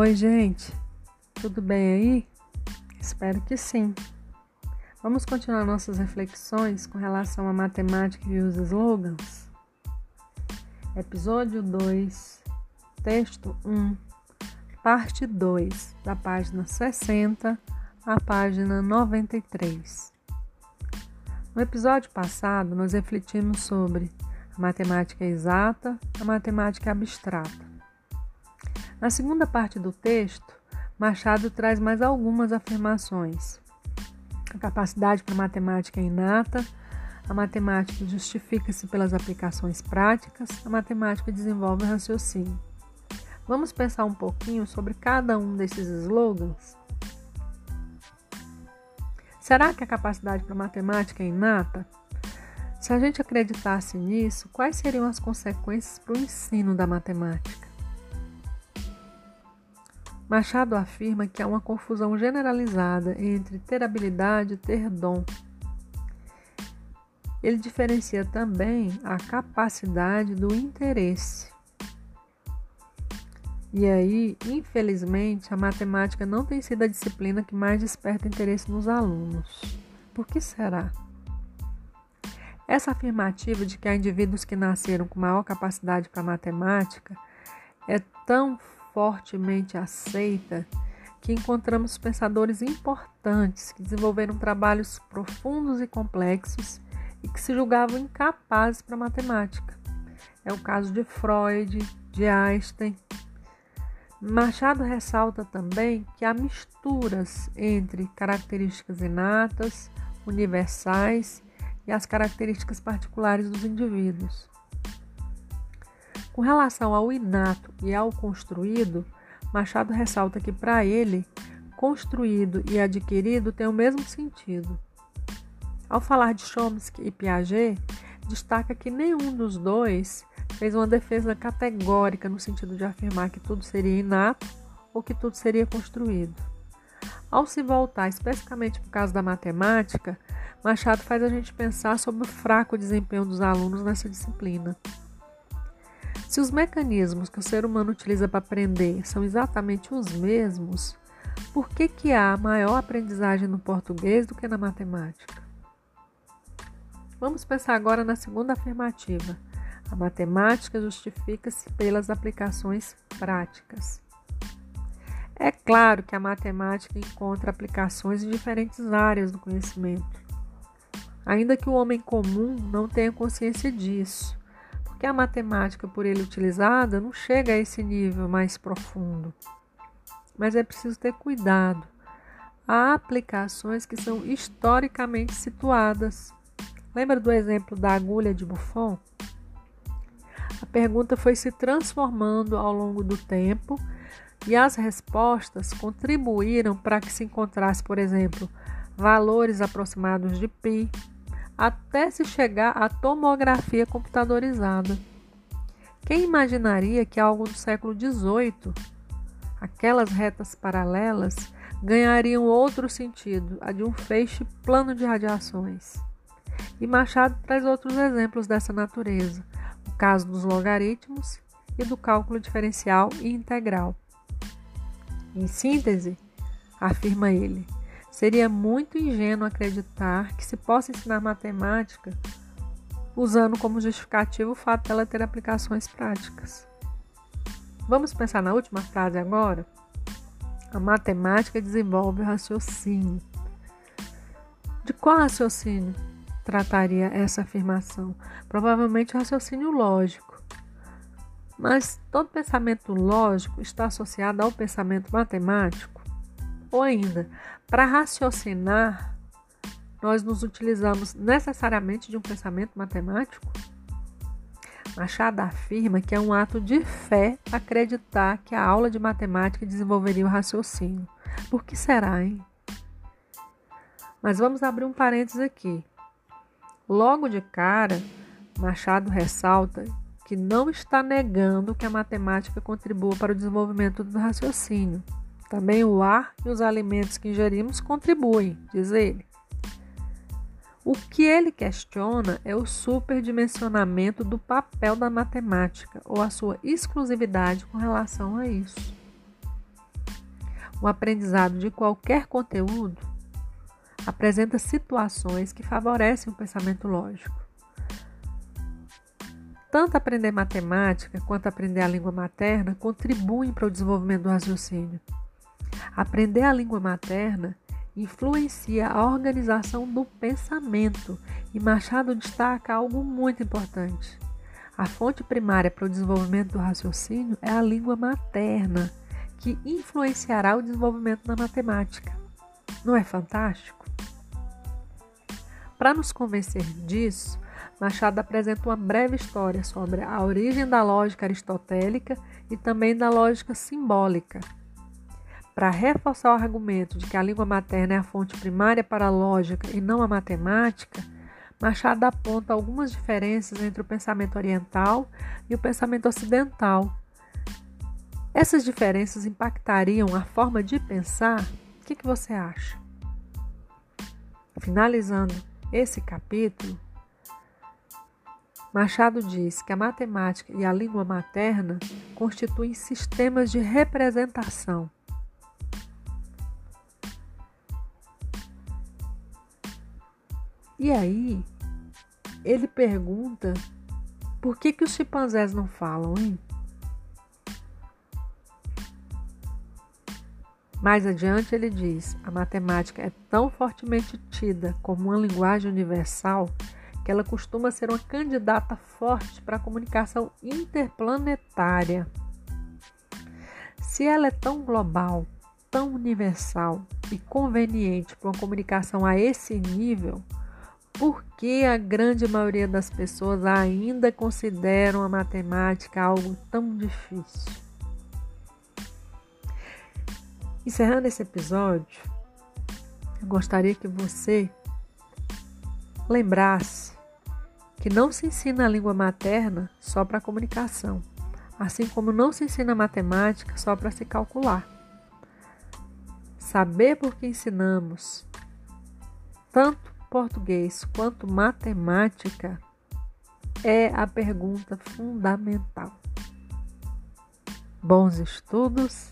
Oi, gente, tudo bem aí? Espero que sim. Vamos continuar nossas reflexões com relação à matemática e os slogans? Episódio 2, texto 1, parte 2, da página 60 à página 93. No episódio passado, nós refletimos sobre a matemática exata, a matemática abstrata. Na segunda parte do texto, Machado traz mais algumas afirmações. A capacidade para matemática é inata, a matemática justifica-se pelas aplicações práticas, a matemática desenvolve o raciocínio. Vamos pensar um pouquinho sobre cada um desses slogans? Será que a capacidade para matemática é inata? Se a gente acreditasse nisso, quais seriam as consequências para o ensino da matemática? Machado afirma que há uma confusão generalizada entre ter habilidade e ter dom. Ele diferencia também a capacidade do interesse. E aí, infelizmente, a matemática não tem sido a disciplina que mais desperta interesse nos alunos. Por que será? Essa afirmativa de que há indivíduos que nasceram com maior capacidade para matemática é tão fortemente aceita que encontramos pensadores importantes que desenvolveram trabalhos profundos e complexos e que se julgavam incapazes para matemática. É o caso de Freud, de Einstein. Machado ressalta também que há misturas entre características inatas, universais e as características particulares dos indivíduos. Com relação ao inato e ao construído, Machado ressalta que, para ele, construído e adquirido têm o mesmo sentido. Ao falar de Chomsky e Piaget, destaca que nenhum dos dois fez uma defesa categórica no sentido de afirmar que tudo seria inato ou que tudo seria construído. Ao se voltar especificamente para o caso da matemática, Machado faz a gente pensar sobre o fraco desempenho dos alunos nessa disciplina. Se os mecanismos que o ser humano utiliza para aprender são exatamente os mesmos, por que, que há maior aprendizagem no português do que na matemática? Vamos pensar agora na segunda afirmativa. A matemática justifica-se pelas aplicações práticas. É claro que a matemática encontra aplicações em diferentes áreas do conhecimento, ainda que o homem comum não tenha consciência disso porque a matemática por ele utilizada não chega a esse nível mais profundo. Mas é preciso ter cuidado. Há aplicações que são historicamente situadas. Lembra do exemplo da agulha de Buffon? A pergunta foi se transformando ao longo do tempo e as respostas contribuíram para que se encontrasse, por exemplo, valores aproximados de π, até se chegar à tomografia computadorizada. Quem imaginaria que algo do século XVIII, aquelas retas paralelas, ganhariam outro sentido, a de um feixe plano de radiações? E Machado traz outros exemplos dessa natureza, o caso dos logaritmos e do cálculo diferencial e integral. Em síntese, afirma ele, Seria muito ingênuo acreditar que se possa ensinar matemática usando como justificativo o fato dela ter aplicações práticas. Vamos pensar na última frase agora? A matemática desenvolve o raciocínio. De qual raciocínio trataria essa afirmação? Provavelmente o raciocínio lógico. Mas todo pensamento lógico está associado ao pensamento matemático? Ou ainda, para raciocinar, nós nos utilizamos necessariamente de um pensamento matemático? Machado afirma que é um ato de fé acreditar que a aula de matemática desenvolveria o raciocínio. Por que será, hein? Mas vamos abrir um parênteses aqui. Logo de cara, Machado ressalta que não está negando que a matemática contribua para o desenvolvimento do raciocínio. Também o ar e os alimentos que ingerimos contribuem, diz ele. O que ele questiona é o superdimensionamento do papel da matemática ou a sua exclusividade com relação a isso. o aprendizado de qualquer conteúdo apresenta situações que favorecem o pensamento lógico. Tanto aprender matemática quanto aprender a língua materna contribuem para o desenvolvimento do raciocínio. Aprender a língua materna influencia a organização do pensamento e Machado destaca algo muito importante. A fonte primária para o desenvolvimento do raciocínio é a língua materna, que influenciará o desenvolvimento da matemática. Não é fantástico? Para nos convencer disso, Machado apresenta uma breve história sobre a origem da lógica aristotélica e também da lógica simbólica. Para reforçar o argumento de que a língua materna é a fonte primária para a lógica e não a matemática, Machado aponta algumas diferenças entre o pensamento oriental e o pensamento ocidental. Essas diferenças impactariam a forma de pensar? O que, que você acha? Finalizando esse capítulo, Machado diz que a matemática e a língua materna constituem sistemas de representação. E aí, ele pergunta por que, que os chimpanzés não falam, hein? Mais adiante, ele diz: a matemática é tão fortemente tida como uma linguagem universal que ela costuma ser uma candidata forte para a comunicação interplanetária. Se ela é tão global, tão universal e conveniente para uma comunicação a esse nível, por que a grande maioria das pessoas ainda consideram a matemática algo tão difícil? Encerrando esse episódio, eu gostaria que você lembrasse que não se ensina a língua materna só para comunicação, assim como não se ensina matemática só para se calcular. Saber por que ensinamos tanto português quanto matemática é a pergunta fundamental. Bons estudos,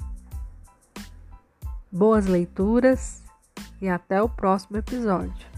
boas leituras e até o próximo episódio.